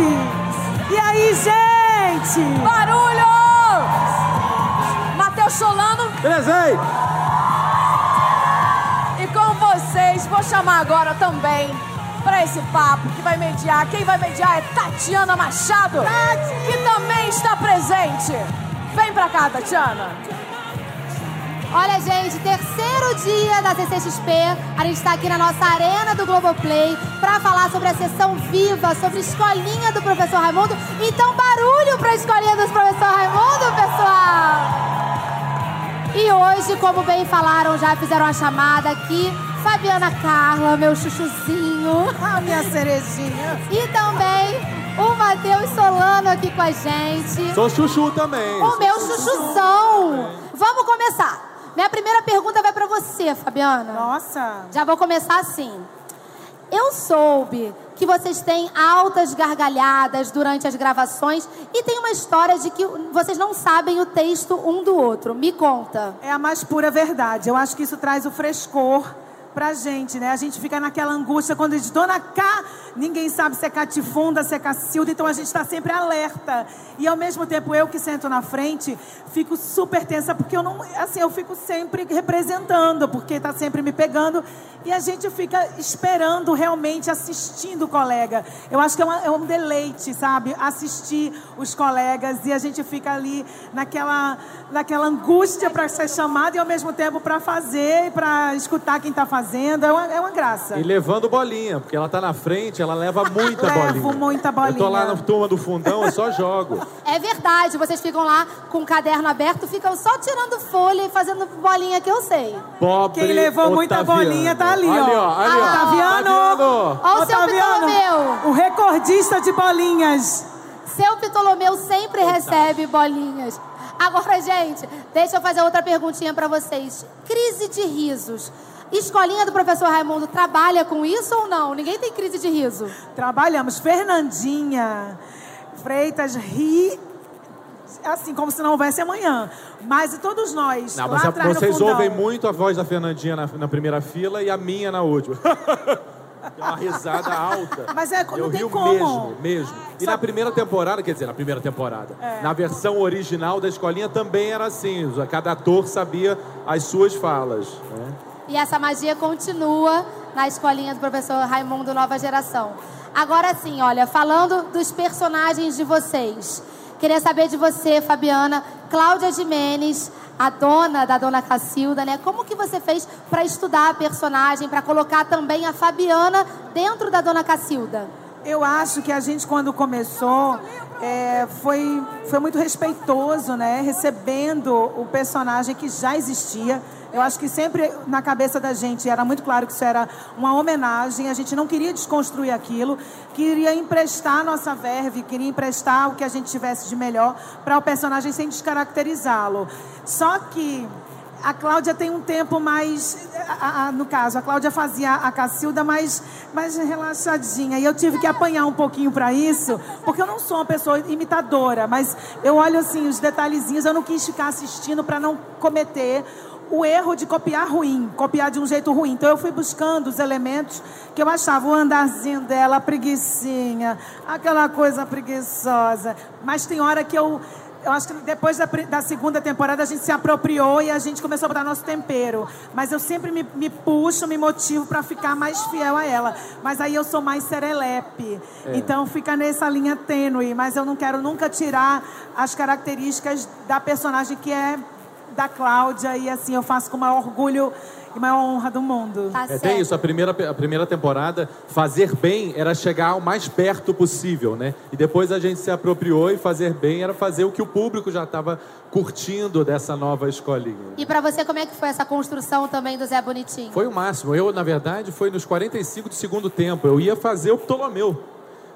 E aí, gente? Barulho! Matheus Solano. Presente! E com vocês, vou chamar agora também para esse papo que vai mediar. Quem vai mediar é Tatiana Machado, que também está presente. Vem pra cá, Tatiana. Olha, gente, terceiro dia da CCXP. A gente está aqui na nossa arena do Globoplay para falar sobre a sessão viva, sobre a escolinha do professor Raimundo. Então, barulho para a escolinha do professor Raimundo, pessoal! E hoje, como bem falaram, já fizeram a chamada aqui. Fabiana Carla, meu chuchuzinho. A minha cerejinha. E também o Matheus Solano aqui com a gente. Sou chuchu também. O meu chuchuzão. Vamos começar. Minha primeira pergunta vai para você, Fabiana. Nossa. Já vou começar assim. Eu soube que vocês têm altas gargalhadas durante as gravações e tem uma história de que vocês não sabem o texto um do outro. Me conta. É a mais pura verdade. Eu acho que isso traz o frescor pra gente, né? A gente fica naquela angústia quando diz Dona K, ninguém sabe se é Catifunda, se é Cacilda, então a gente está sempre alerta. E ao mesmo tempo eu que sento na frente, fico super tensa porque eu não, assim, eu fico sempre representando, porque está sempre me pegando e a gente fica esperando realmente assistindo o colega. Eu acho que é, uma, é um deleite, sabe? Assistir os colegas e a gente fica ali naquela naquela angústia para ser chamado e ao mesmo tempo para fazer, para escutar quem está fazendo. É uma, é uma graça. E levando bolinha, porque ela tá na frente, ela leva muita Levo bolinha. muita bolinha. Eu tô lá na turma do fundão, eu só jogo. É verdade, vocês ficam lá com o caderno aberto, ficam só tirando folha e fazendo bolinha que eu sei. Pobre Quem levou muita Otaviano. bolinha tá ali, ali, ó. Ali, ó. Otaviano. Otaviano. Ó o seu Ptolomeu. o recordista de bolinhas. Seu Ptolomeu sempre recebe bolinhas. Agora, gente, deixa eu fazer outra perguntinha pra vocês. Crise de risos. Escolinha do professor Raimundo trabalha com isso ou não? Ninguém tem crise de riso. Trabalhamos. Fernandinha Freitas ri assim como se não houvesse amanhã. Mas todos nós, Não, lá mas a- atrás vocês ouvem muito a voz da Fernandinha na, na primeira fila e a minha na última. É uma risada alta. Mas é, não Eu tem rio como. mesmo, mesmo. E Sabe- na primeira temporada, quer dizer, na primeira temporada, É. na versão original da escolinha também era assim. Cada ator sabia as suas falas. né? E essa magia continua na escolinha do professor Raimundo Nova Geração. Agora sim, olha, falando dos personagens de vocês. Queria saber de você, Fabiana, Cláudia Jimenez, a dona da Dona Cacilda, né? Como que você fez para estudar a personagem, para colocar também a Fabiana dentro da Dona Cacilda? Eu acho que a gente, quando começou, é, foi, foi muito respeitoso, né? Recebendo o personagem que já existia. Eu acho que sempre na cabeça da gente era muito claro que isso era uma homenagem. A gente não queria desconstruir aquilo, queria emprestar a nossa verve, queria emprestar o que a gente tivesse de melhor para o personagem sem descaracterizá-lo. Só que a Cláudia tem um tempo mais. a- a- no caso, a Cláudia fazia a Cacilda mais, mais relaxadinha. E eu tive que apanhar um pouquinho para isso, porque eu não sou uma pessoa imitadora, mas eu olho assim os detalhezinhos, eu não quis ficar assistindo para não cometer o erro de copiar ruim, copiar de um jeito ruim. Então eu fui buscando os elementos que eu achava, o andarzinho dela, a preguiçinha, aquela coisa preguiçosa. Mas tem hora que eu eu acho que depois da, da segunda temporada a gente se apropriou e a gente começou a botar nosso tempero. Mas eu sempre me, me puxo, me motivo para ficar mais fiel a ela. Mas aí eu sou mais serelepe. Então fica nessa linha tênue. Mas eu não quero nunca tirar as características da personagem que é da Cláudia. E assim, eu faço com o maior orgulho e maior honra do mundo. Tá É, tem isso, a primeira, a primeira temporada, fazer bem era chegar o mais perto possível, né? E depois a gente se apropriou e fazer bem era fazer o que o público já estava curtindo dessa nova escolinha. E pra você, como é que foi essa construção também do Zé Bonitinho? Foi o máximo. Eu, na verdade, foi nos 45 do segundo tempo. Eu ia fazer o Ptolomeu.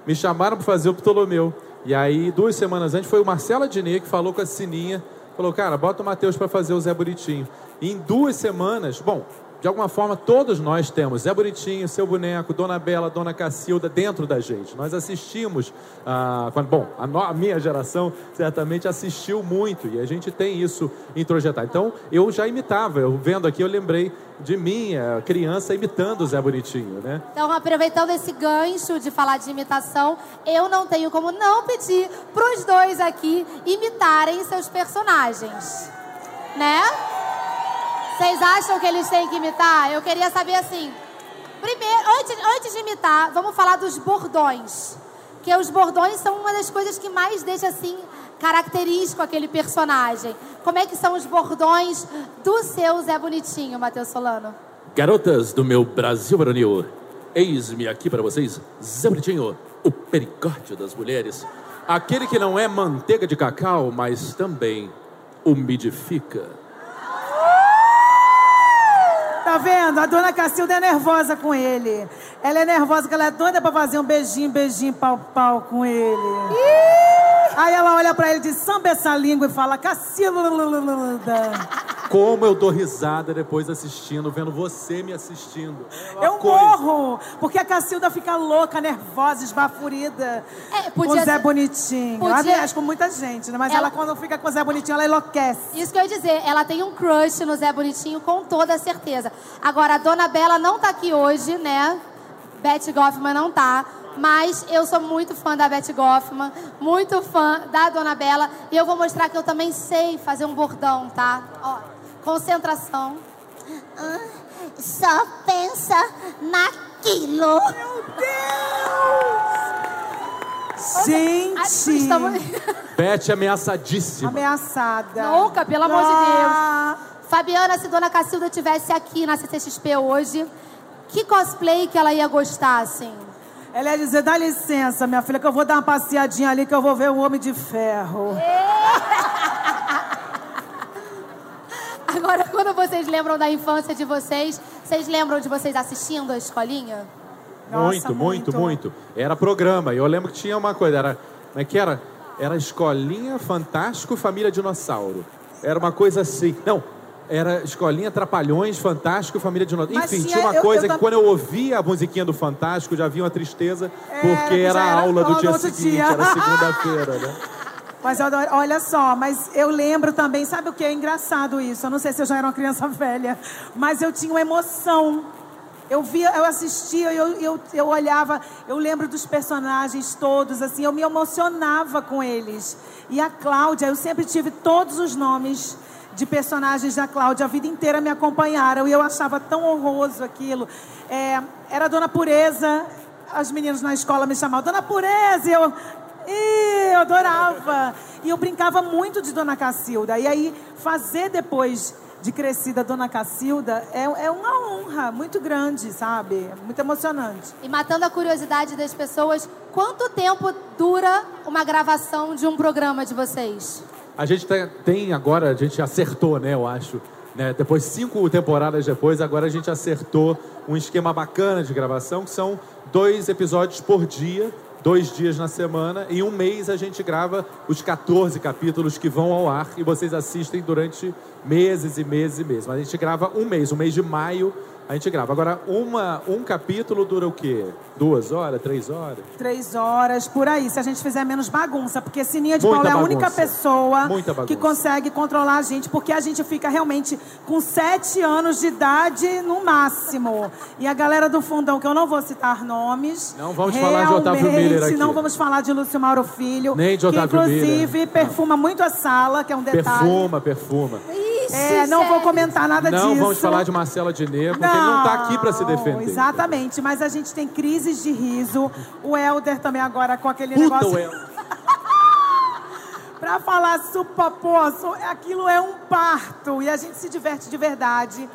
Me chamaram para fazer o Ptolomeu. E aí, duas semanas antes, foi o Marcelo Adnet que falou com a Sininha. Falou, cara, bota o Matheus para fazer o Zé Bonitinho. Em duas semanas, bom, de alguma forma, todos nós temos Zé Bonitinho, seu boneco, Dona Bela, Dona Cacilda dentro da gente. Nós assistimos, ah, bom, a, no, a, minha geração certamente assistiu muito e a gente tem isso introjetado. Então, eu já imitava, eu vendo aqui, eu lembrei de mim, criança, imitando o Zé Bonitinho, né? Então, aproveitando esse gancho de falar de imitação, eu não tenho como não pedir para os dois aqui imitarem seus personagens, né? Vocês acham que eles têm que imitar? Eu queria saber assim. Primeiro, antes, antes de imitar, vamos falar dos bordões. Que os bordões são uma das coisas que mais deixa assim característico aquele personagem. Como é que são os bordões do seu Zé Bonitinho, Matheus Solano? Garotas do meu Brasil varonil, eis-me aqui para vocês, Zé Bonitinho, o pericórdio das mulheres. Aquele que não é manteiga de cacau, mas também umidifica. Tá vendo? A dona Cacilda é nervosa com ele. Ela é nervosa porque ela é doida pra fazer um beijinho, beijinho, pau, pau com ele. Aí ela olha pra ele, diz, samba essa língua e fala, Cacilda. Como eu dou risada depois assistindo, vendo você me assistindo. É eu coisa. morro, porque a Cacilda fica louca, nervosa, esbafurida. É, podia com o Zé ser... Bonitinho. Podia... Aliás, com muita gente, né? Mas ela... ela... quando fica com o Zé Bonitinho, ela enlouquece. Isso que eu ia dizer, ela tem um crush no Zé Bonitinho com toda certeza. Agora, a Dona Bela não tá aqui hoje, né? Beth Goffman não tá. Mas eu sou muito fã da Beth Goffman, muito fã da Dona Bela. E eu vou mostrar que eu também sei fazer um bordão, tá? Ó, concentração. Ah, só pensa naquilo. Meu Deus! Gente! Estamos... Beth ameaçadíssima. Ameaçada. Louca, pelo amor ah. de Deus. Fabiana, se Dona Cacilda tivesse aqui na CCXP hoje, que cosplay que ela ia gostar, assim? Ela ia dizer, dá licença, minha filha, que eu vou dar uma passeadinha ali, que eu vou ver o Homem de Ferro. Agora, quando vocês lembram da infância de vocês, vocês lembram de vocês assistindo a escolinha? Nossa, muito, muito, muito, Era programa. E eu lembro que tinha uma coisa, era. Como é que era? Era Escolinha Fantástico Família Dinossauro. Era uma coisa assim. Não, era Escolinha Trapalhões, Fantástico, Família de Notas. Enfim, tinha, uma coisa eu, eu que quando eu ouvia a musiquinha do Fantástico, já havia uma tristeza, é, porque era a aula do dia seguinte, dia. era segunda-feira, né? Mas olha só, mas eu lembro também, sabe o que é engraçado isso? Eu não sei se eu já era uma criança velha, mas eu tinha uma emoção. Eu via, eu assistia, eu, eu, eu olhava, eu lembro dos personagens todos, assim, eu me emocionava com eles. E a Cláudia, eu sempre tive todos os nomes de personagens da Cláudia a vida inteira me acompanharam e eu achava tão honroso aquilo. É, era a Dona Pureza, as meninas na escola me chamavam Dona Pureza, e eu, e eu adorava. E eu brincava muito de Dona Cacilda. E aí, fazer depois de crescida Dona Cacilda é, é uma honra muito grande, sabe? Muito emocionante. E matando a curiosidade das pessoas, quanto tempo dura uma gravação de um programa de vocês? A gente tem agora, a gente acertou, né, eu acho. Né? Depois, cinco temporadas depois, agora a gente acertou um esquema bacana de gravação, que são dois episódios por dia, dois dias na semana. Em um mês a gente grava os 14 capítulos que vão ao ar e vocês assistem durante meses e meses e meses. Mas a gente grava um mês, um mês de maio a gente grava. Agora, uma, um capítulo dura o quê? Duas horas, três horas? Três horas, por aí, se a gente fizer menos bagunça. Porque Sininha de Muita Paulo é a única pessoa que consegue controlar a gente, porque a gente fica realmente com sete anos de idade no máximo. E a galera do fundão, que eu não vou citar nomes. Não vamos falar de Otávio Miller aqui. Não vamos falar de Lúcio Mauro Filho. Nem de Otávio que, inclusive, Miller. perfuma muito a sala, que é um detalhe. Perfuma, perfuma. É, não vou comentar nada não disso. Não vamos falar de Marcela Diné, porque não, ele não está aqui para se defender. Exatamente, mas a gente tem crises de riso. O Helder também agora com aquele Puta negócio. para falar supapoço, aquilo é um parto e a gente se diverte de verdade.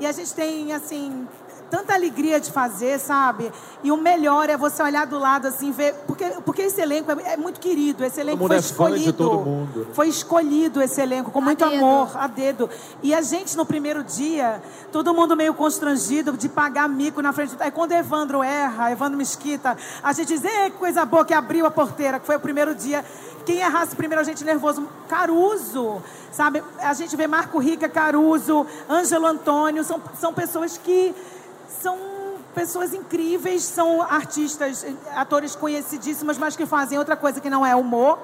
E a gente tem, assim, tanta alegria de fazer, sabe? E o melhor é você olhar do lado assim, ver. Porque, porque esse elenco é, é muito querido. Esse elenco foi é escolhido. De todo mundo. Foi escolhido esse elenco com muito a amor, a dedo. E a gente, no primeiro dia, todo mundo meio constrangido de pagar mico na frente. Aí quando Evandro erra, Evandro Mesquita, a gente diz, que coisa boa que abriu a porteira, que foi o primeiro dia quem errasse primeiro a gente nervoso? Caruso, sabe? A gente vê Marco Rica, Caruso, Ângelo Antônio, são, são pessoas que são pessoas incríveis, são artistas, atores conhecidíssimos, mas que fazem outra coisa que não é humor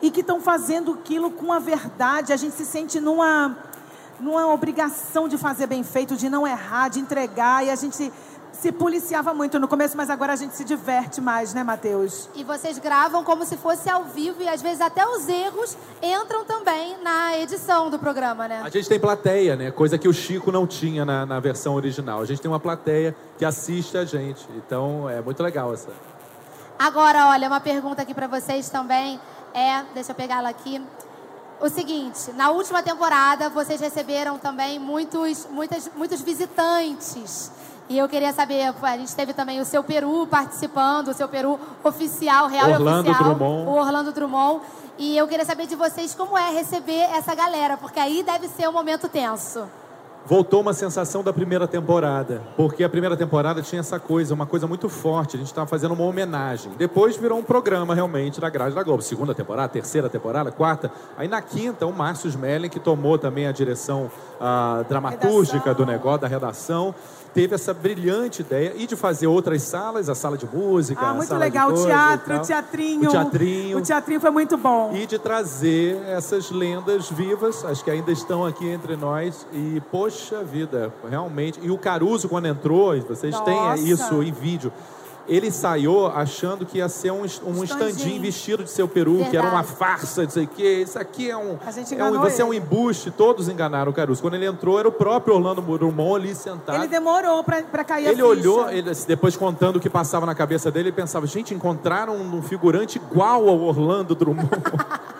e que estão fazendo aquilo com a verdade. A gente se sente numa, numa obrigação de fazer bem feito, de não errar, de entregar, e a gente se policiava muito no começo, mas agora a gente se diverte mais, né, Matheus? E vocês gravam como se fosse ao vivo e às vezes até os erros entram também na edição do programa, né? A gente tem plateia, né? Coisa que o Chico não tinha na, na versão original. A gente tem uma plateia que assiste a gente. Então é muito legal essa. Agora, olha, uma pergunta aqui para vocês também é, deixa eu pegar ela aqui. O seguinte, na última temporada vocês receberam também muitos, muitas, muitos visitantes e eu queria saber, a gente teve também o seu Peru participando, o seu Peru oficial, real Orlando e oficial. Drummond. O Orlando Drummond. E eu queria saber de vocês como é receber essa galera, porque aí deve ser um momento tenso. Voltou uma sensação da primeira temporada, porque a primeira temporada tinha essa coisa, uma coisa muito forte. A gente estava fazendo uma homenagem. Depois virou um programa realmente da grade da Globo. Segunda temporada, terceira temporada, quarta. Aí na quinta, o Márcio Smelling, que tomou também a direção ah, dramatúrgica Redação. do negócio, da redação, teve essa brilhante ideia e de fazer outras salas, a sala de música, Ah, a muito sala legal. O teatro, o teatrinho. O teatrinho. O teatrinho foi muito bom. E de trazer essas lendas vivas, as que ainda estão aqui entre nós. E, poxa vida, realmente. E o Caruso, quando entrou, vocês têm Nossa. isso em vídeo. Ele ensaiou achando que ia ser um, um Standinho. standinho vestido de seu peru, que era uma Verdade. farsa, não sei o quê. Isso aqui é um. A gente é um você é um embuste, todos enganaram o Caruso. Quando ele entrou, era o próprio Orlando Drummond ali sentado. Ele demorou pra, pra cair a Ele ficha. olhou, ele, depois contando o que passava na cabeça dele, ele pensava, gente, encontraram um figurante igual ao Orlando Drummond.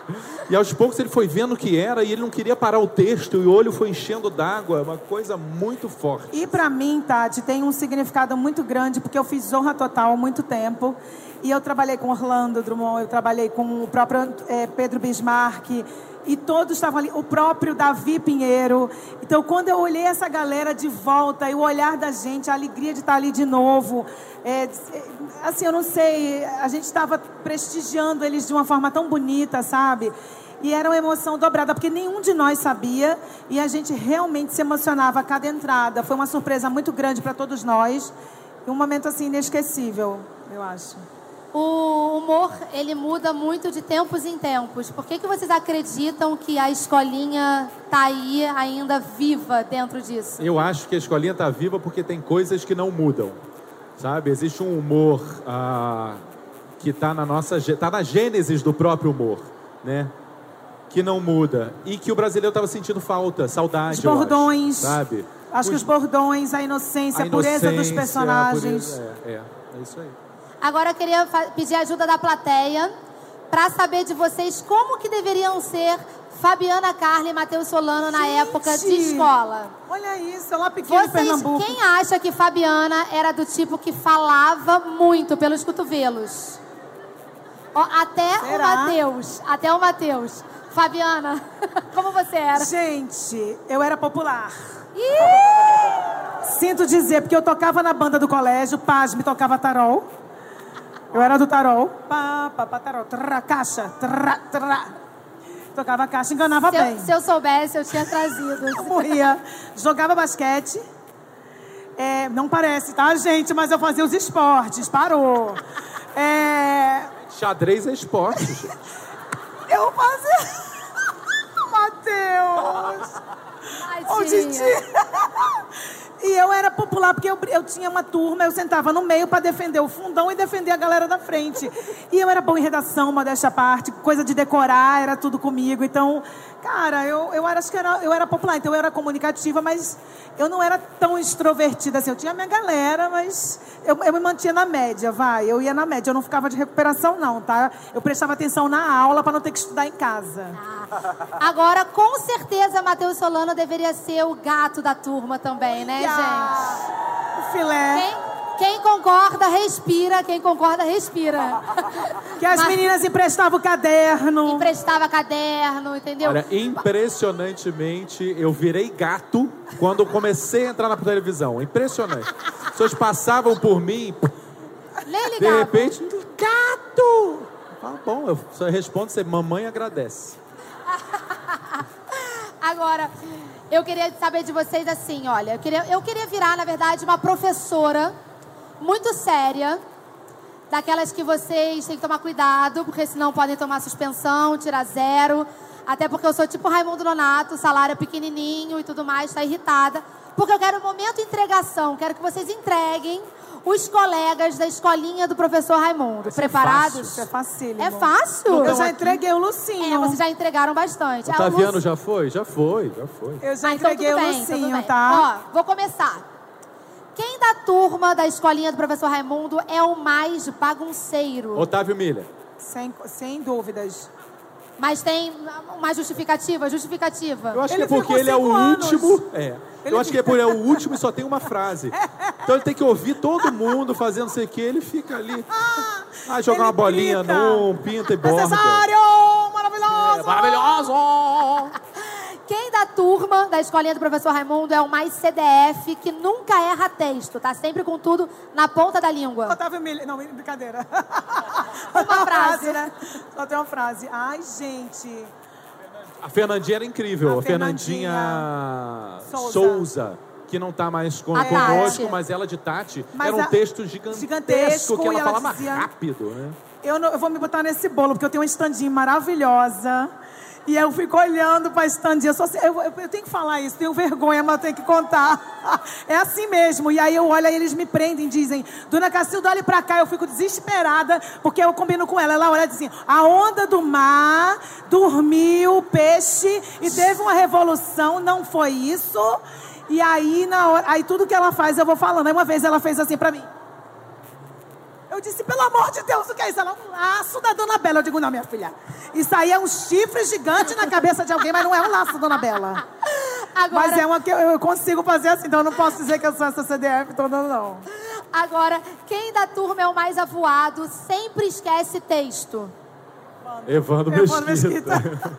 e aos poucos ele foi vendo o que era e ele não queria parar o texto e o olho foi enchendo d'água, uma coisa muito forte. E pra mim, Tati, tem um significado muito grande, porque eu fiz Zorra Total há muito tempo. E eu trabalhei com Orlando Drummond, eu trabalhei com o próprio eh, Pedro Bismarck. E todos estavam ali, o próprio Davi Pinheiro. Então, quando eu olhei essa galera de volta, e o olhar da gente, a alegria de estar ali de novo. eh, assim, eu não sei, a gente estava prestigiando eles de uma forma tão bonita, sabe? E era uma emoção dobrada, porque nenhum de nós sabia e a gente realmente se emocionava a cada entrada. Foi uma surpresa muito grande para todos nós e um momento assim inesquecível, eu acho. O humor, ele muda muito de tempos em tempos. Por que, que vocês acreditam que a escolinha tá aí ainda viva dentro disso? Eu acho que a escolinha está viva porque tem coisas que não mudam, sabe? Existe um humor ah, que está na nossa, tá na gênesis do próprio humor, né? Que não muda e que o brasileiro estava sentindo falta, saudade, Os eu acho, bordões. sabe? Acho que os bordões, a inocência, a, a pureza dos inocência, a personagens. pureza- é, é, é isso aí. Agora eu queria pedir a ajuda da plateia para saber de vocês como que deveriam ser Fabiana Carla e Matheus Solano na Gente! época de escola. Olha isso, lá pequeno em Vocês, Pernambuco. quem acha que Fabiana era do tipo que falava muito pelos cotovelos? Ó, até o? Matheus, até o Matheus. Fabiana, como você era? Gente, eu era popular. Ih! Sinto dizer, porque eu tocava na banda do colégio, Paz me tocava tarol. Eu era do tarol. Pá, pá, pá, tarol. Trá, caixa. Trá, trá. Tocava caixa, enganava Se bem. eu, se eu soubesse, eu tinha trazido. Eu morria. Jogava basquete. É, não parece, tá, gente? Mas eu fazia os esportes. Parou. É, Xadrez é esporte. gente. eu fazia... Matheus! Ô. Didi! E eu era popular porque eu, eu tinha uma turma, eu sentava no meio para defender o fundão e defender a galera da frente. E eu era bom em redação, modéstia à parte, coisa de decorar, era tudo comigo. Então, cara, eu, eu era, acho que era, eu era popular, então eu era comunicativa, mas eu não era tão extrovertida assim. Eu tinha minha galera, mas eu, eu me mantinha na média, vai. Eu ia na média, eu não ficava de recuperação, não, tá? Eu prestava atenção na aula para não ter que estudar em casa. Agora, com certeza, Matheus Solano deveria ser o gato da turma também, né, gente? O filé. Quem, quem concorda, respira. Quem concorda, respira. Que as Mas- meninas emprestavam o caderno. Emprestava caderno, entendeu? Olha, impressionantemente, eu virei gato quando comecei a entrar na televisão. Impressionante. As pessoas passavam por mim, Nem de ligava. repente, gato! Ah, bom, eu só respondo você, mamãe agradece. Agora, eu queria saber de vocês assim, olha, eu queria, eu queria virar, na verdade, uma professora muito séria, daquelas que vocês têm que tomar cuidado, porque senão podem tomar suspensão, tirar zero. Até porque eu sou tipo Raimundo Nonato, salário é pequenininho e tudo mais, tá irritada. Porque eu quero um momento de entregação, quero que vocês entreguem os colegas da escolinha do professor Raimundo. Ser Preparados? fácil. É facílimo. É fácil? Eu já aqui. entreguei o Lucinho. É, vocês já entregaram bastante. O Ah, Taviano Lu- já foi? Já foi, já foi. Eu já Ah, então entreguei tudo o bem, então Lucinho, bem. tá? Ó, vou começar. Quem da turma da escolinha do professor Raimundo é o mais bagunceiro? Otávio Miller. Sem, sem dúvidas. Mas tem uma justificativa? Justificativa. Eu acho Ele que é porque ele é o anos. último. É. Ele Eu acho que é porque ele é o último e só tem uma frase. Então ele tem que ouvir todo mundo fazendo sei o que, ele fica ali. Ah, jogar Ele uma bolinha num, pinta e borda. Necessário! Maravilhoso! É maravilhoso! Quem da turma da escolinha do professor Raimundo é o mais CDF, que nunca erra texto, tá sempre com tudo na ponta da língua? Otávio Miller. Não, brincadeira. Uma frase. né? Só tem uma frase. Ai, gente. A Fernandinha era incrível. A A Fernandinha, Souza. Souza. que não está mais com, A conosco, Tati. mas ela de Tati. Mas era um a- texto gigantesco, gigantesco, que ela ela falava dizia- rápido, né? Eu, não- eu vou me botar nesse bolo, porque eu tenho uma estandinha maravilhosa. E eu fico olhando para a estandinha. Assim- eu- eu- tenho que falar isso, tenho vergonha, mas tenho que contar. É assim mesmo. E aí eu olho, eles me prendem, dizem, Dona Cacilda, olhe para cá. Eu fico desesperada, porque eu combino com ela. Ela olha e diz assim, a onda do mar dormiu, peixe, e teve uma revolução, não foi isso? E aí, na hora, aí tudo que ela faz, eu vou falando. Aí uma vez ela fez assim para mim. Eu disse, pelo amor de Deus, o que é isso? Ela, um laço da Dona Bela. Eu digo, não, minha filha. Isso aí é um chifre gigante na cabeça de alguém, mas não é um laço, Dona Bela. Agora, Mas é uma que eu, consigo fazer assim, então eu não posso dizer que eu sou essa CDF toda, não. agora, quem da turma é o mais avoado, sempre esquece texto. Evandro Evandro Mesquita. Mesquita.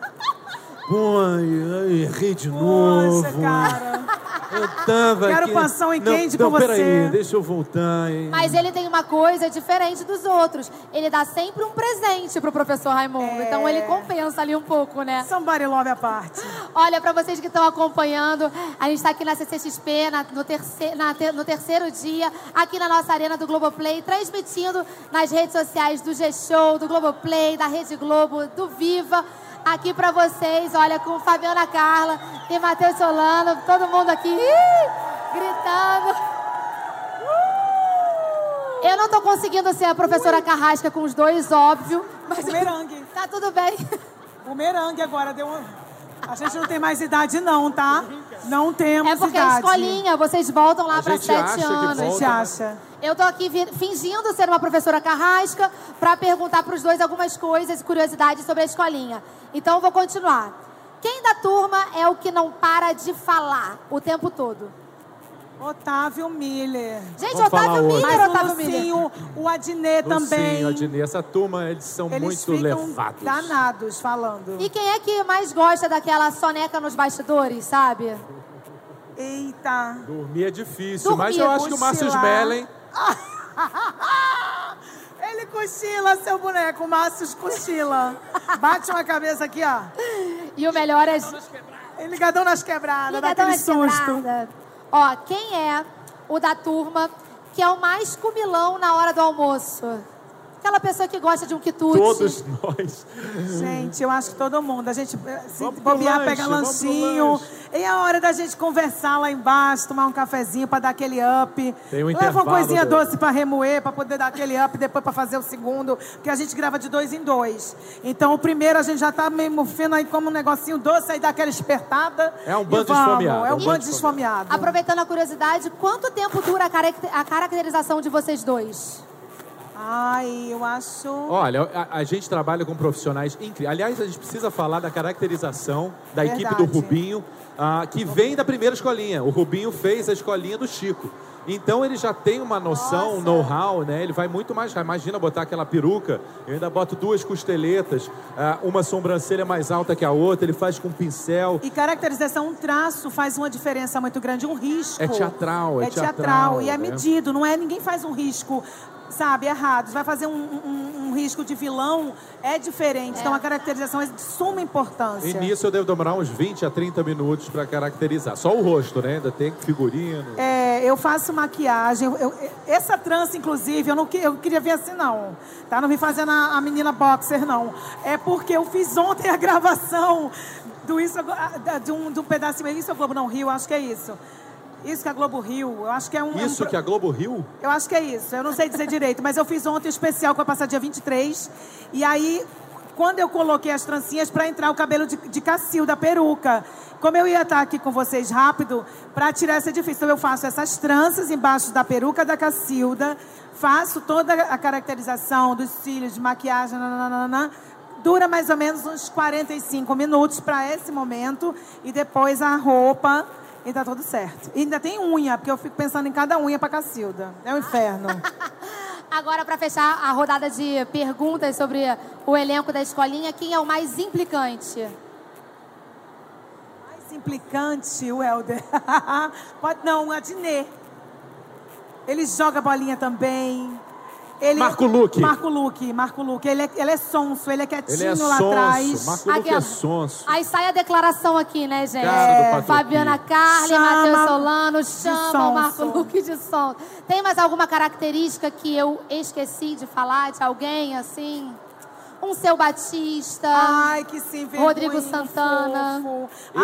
Ai, errei de novo. Poxa, cara. Eu tava Quero aqui... passão em não, quente não, com você. peraí, deixa eu voltar. hein. Mas ele tem uma coisa diferente dos outros. Ele dá sempre um presente pro professor Raimundo. É. Então ele compensa ali um pouco, né? Somebody love a parte. Olha, para vocês que estão acompanhando, a gente está aqui na CCXP, na- no, terce- na no terceiro dia, aqui na nossa arena do Globoplay, transmitindo nas redes sociais do G-Show, do Globoplay, da Rede Globo, do Viva. Aqui para vocês, olha, com Fabiana Carla e Matheus Solano, todo mundo aqui ih, gritando. Eu não tô conseguindo ser a professora Carrasca com os dois, óbvio, mas O merengue. tá tudo bem. O merengue agora deu uma... A gente não tem mais idade, não, tá? Não temos É porque é idade. escolinha, vocês voltam lá A para sete acha que anos. A gente acha. Eu tô aqui fingindo ser uma professora carrasca para perguntar para os dois algumas coisas e curiosidades sobre a escolinha. Então eu vou continuar. Quem da turma é o que não para de falar o tempo todo? Otávio Miller. Gente, Vamos Otávio. Miller, Mas o Otávio Miller. Lucinho, o Adnê também. Lucinho, Adnê, essa turma, eles são Eles muito levados. danados falando. E quem é que mais gosta daquela soneca nos bastidores, sabe? Eita. Dormir é difícil, Dormir, mas eu acho que o Márcio cochilar. Smelling... Ele cochila, seu boneco. O Márcio cochila. Bate uma cabeça aqui, ó. E o melhor é Ele ligadão nas quebradas, dá Ligadão aquele às susto. quebradas. Ó, quem é o da turma que é o mais comilão na hora do almoço? Aquela pessoa que gosta de um quitute. Todos nós. Gente, eu acho que todo mundo. A gente eh, se Vamos bobear, lanche, pega lanchinho. lanche. E é a hora da gente conversar lá embaixo, tomar um cafezinho pra dar aquele up. Tem um Leva uma coisinha do- doce pra remoer, pra poder dar aquele up, depois pra fazer o segundo. Porque a gente grava de dois em dois. Então o primeiro a gente já tá meio mufino aí como um negocinho doce, aí dá aquela espertada. É um bando esfomeado, É um bando bando esfomeado. Aproveitando a curiosidade, quanto tempo dura a, caracter- a caracterização de vocês dois? Ai, eu acho. Olha, a, a gente trabalha com profissionais incríveis. Aliás, a gente precisa falar da caracterização da equipe do Verdade. Rubinho, ah, que vem da primeira escolinha. O Rubinho fez a escolinha do Chico. Então ele já tem uma noção, um know-how, né? Ele vai muito mais. Imagina botar aquela peruca, eu ainda boto duas costeletas, ah, uma sobrancelha mais alta que a outra, ele faz com pincel. E caracterização, um traço faz uma diferença muito grande, um risco. É teatral, é teatral. teatral, e é né? medido, não é? Ninguém faz um risco, sabe, errado. Você vai fazer um, um- um risco de vilão é diferente. Então a caracterização é de suma importância. E nisso eu devo demorar uns 20 a 30 minutos para caracterizar. Só o rosto, né? Ainda tem figurino. É, eu faço maquiagem. Eu- eu- essa trança, inclusive, eu não eu queria ver assim, não. Tá? Não vim fazendo a, a menina boxer, não. É porque eu fiz ontem a gravação do Isso, de, um, de um pedacinho. Isso é Globo não Rio, acho que é isso. Isso que a Globo Rio, eu acho que é um. é um Isso que a Globo Rio? Eu acho que é isso. Eu não sei dizer direito, mas eu fiz ontem o especial que vai passar dia 23. E aí, quando eu coloquei as trancinhas para entrar o cabelo de, de Cacilda, a peruca. Como eu ia estar aqui com vocês rápido, para tirar essa difícil, então eu faço essas tranças embaixo da peruca da Cacilda, faço toda a caracterização dos cílios, de maquiagem, nananana. Dura mais ou menos uns 45 minutos para esse momento. E depois a roupa e tá tudo certo. E ainda tem unha, porque eu fico pensando em cada unha pra Cacilda. É um inferno. Agora, para fechar a rodada de perguntas sobre o elenco da escolinha, quem é o mais implicante? Mais implicante, o Helder. Pode não, a Dinê. Ele joga bolinha também. Ele, Marco Luque. Marco Luque, Marco Luque. Ele é, ele é sonso, ele é quietinho Ele é lá sonso. atrás. Marco Luque é sonso. Aí sai a declaração aqui, né, gente? Patropi. Fabiana Carli, Chama Matheus Solano, chama o Marco sonso. Luque de som. Tem mais alguma característica que eu esqueci de falar de alguém, assim? Um seu Batista. Ai, que sim, Rodrigo Santana.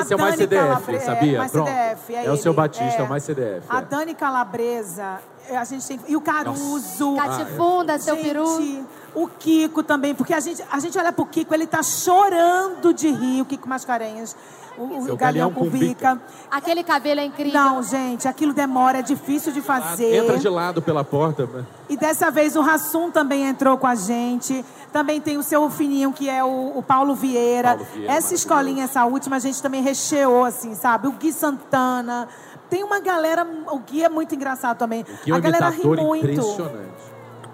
Esse é o mais CDF, sabia? É, mais Pronto. CDF, é É o seu. Batista, é o mais CDF, A é. Dani Calabresa, é, a gente tem... E o Caruso. Catifunda, seu Gente, peru. O Kiko também, porque a gente, a gente olha pro Kiko, ele tá chorando de rir, o Kiko Mascarenhas. O, o Seu Galeão Galeão com bica. Aquele cabelo é incrível. Não, gente, aquilo demora, é difícil de fazer. Entra de lado pela porta. E dessa vez o Rassum também entrou com a gente. Também tem o seu fininho, que é o, o Paulo Vieira. Paulo Vieira, essa escolinha, essa última, a gente também recheou, assim, sabe? O Gui Santana. Tem uma galera. O Gui é muito engraçado também. É um a galera ri imitador muito. impressionante.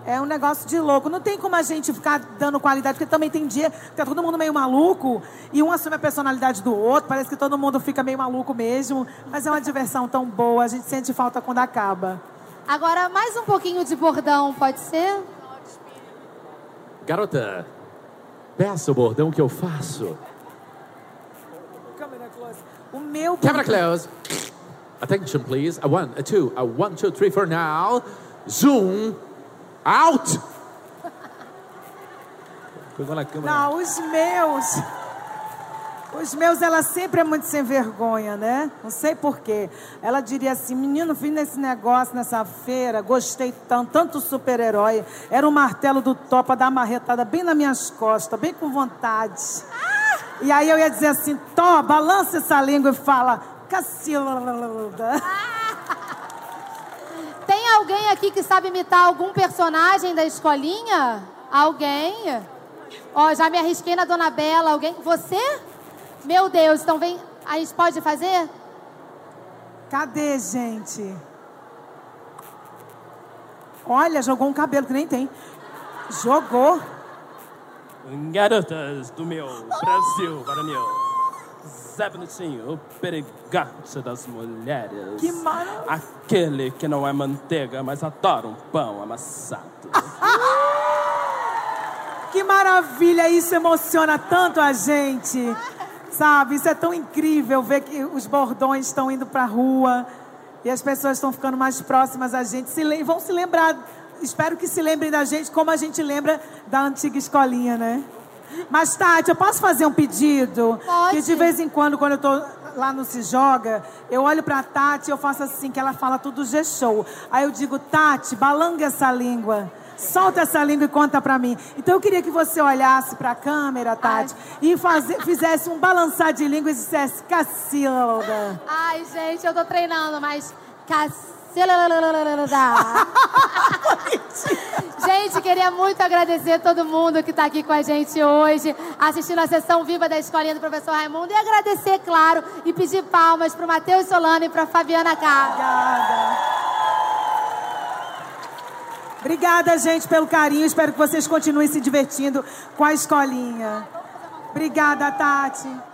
É um negócio de louco. Não tem como a gente ficar dando qualidade, porque também tem dia que tá todo mundo meio maluco e um assume a personalidade do outro. Parece que todo mundo fica meio maluco mesmo. Mas é uma diversão tão boa. A gente sente falta quando acaba. Agora, mais um pouquinho de bordão, pode ser? Garota, peça o bordão que eu faço. Câmera close. O meu. Camera close. Attention, please. A one, a two, a one, two, three, four now. Zoom out. Pegou na câmera. Não, os meus. Os meus, ela sempre é muito sem vergonha, né? Não sei porquê. Ela diria assim: menino, vim nesse negócio, nessa feira, gostei tanto, tanto super-herói. Era um martelo do topa da marretada bem nas minhas costas, bem com vontade. E aí eu ia dizer assim: Tó, balança essa língua e fala, Cacilda. Tem alguém aqui que sabe imitar algum personagem da escolinha? Alguém? Ó, já me arrisquei na Dona Bela. Alguém? Você? Meu Deus, então vem. A gente pode fazer? Cadê, gente? Olha, jogou um cabelo que nem tem. Jogou. Garotas do meu Brasil varonil. Zé Bonitinho, o perigante das mulheres. Que maravilha. Aquele que não é manteiga, mas adora um pão amassado. Que maravilha, isso emociona tanto a gente. Sabe, isso é tão incrível ver que os bordões estão indo para a rua e as pessoas estão ficando mais próximas a gente. Se vão se lembrar, espero que se lembrem da gente como a gente lembra da antiga escolinha, né? Mas, Tati, eu posso fazer um pedido? Pode. Que de vez em quando, quando eu tô lá no Se Joga, eu olho pra Tati e eu faço assim, que ela fala tudo G-Show. Aí eu digo, Tati, balanga essa língua. Solta essa língua e conta pra mim. Então eu queria que você olhasse pra câmera, Tati, e faze- fizesse um balançar de língua e dissesse Cacilda. Ai, gente, eu tô treinando, mas. Cacilda. gente, queria muito agradecer todo mundo que tá aqui com a gente hoje, assistindo a sessão viva da escolinha do professor Raimundo. E agradecer, claro, e pedir palmas pro Matheus Solano e pra Fabiana Carlos. Obrigada. Obrigada, gente, pelo carinho. Espero que vocês continuem se divertindo com a escolinha. Obrigada, Tati.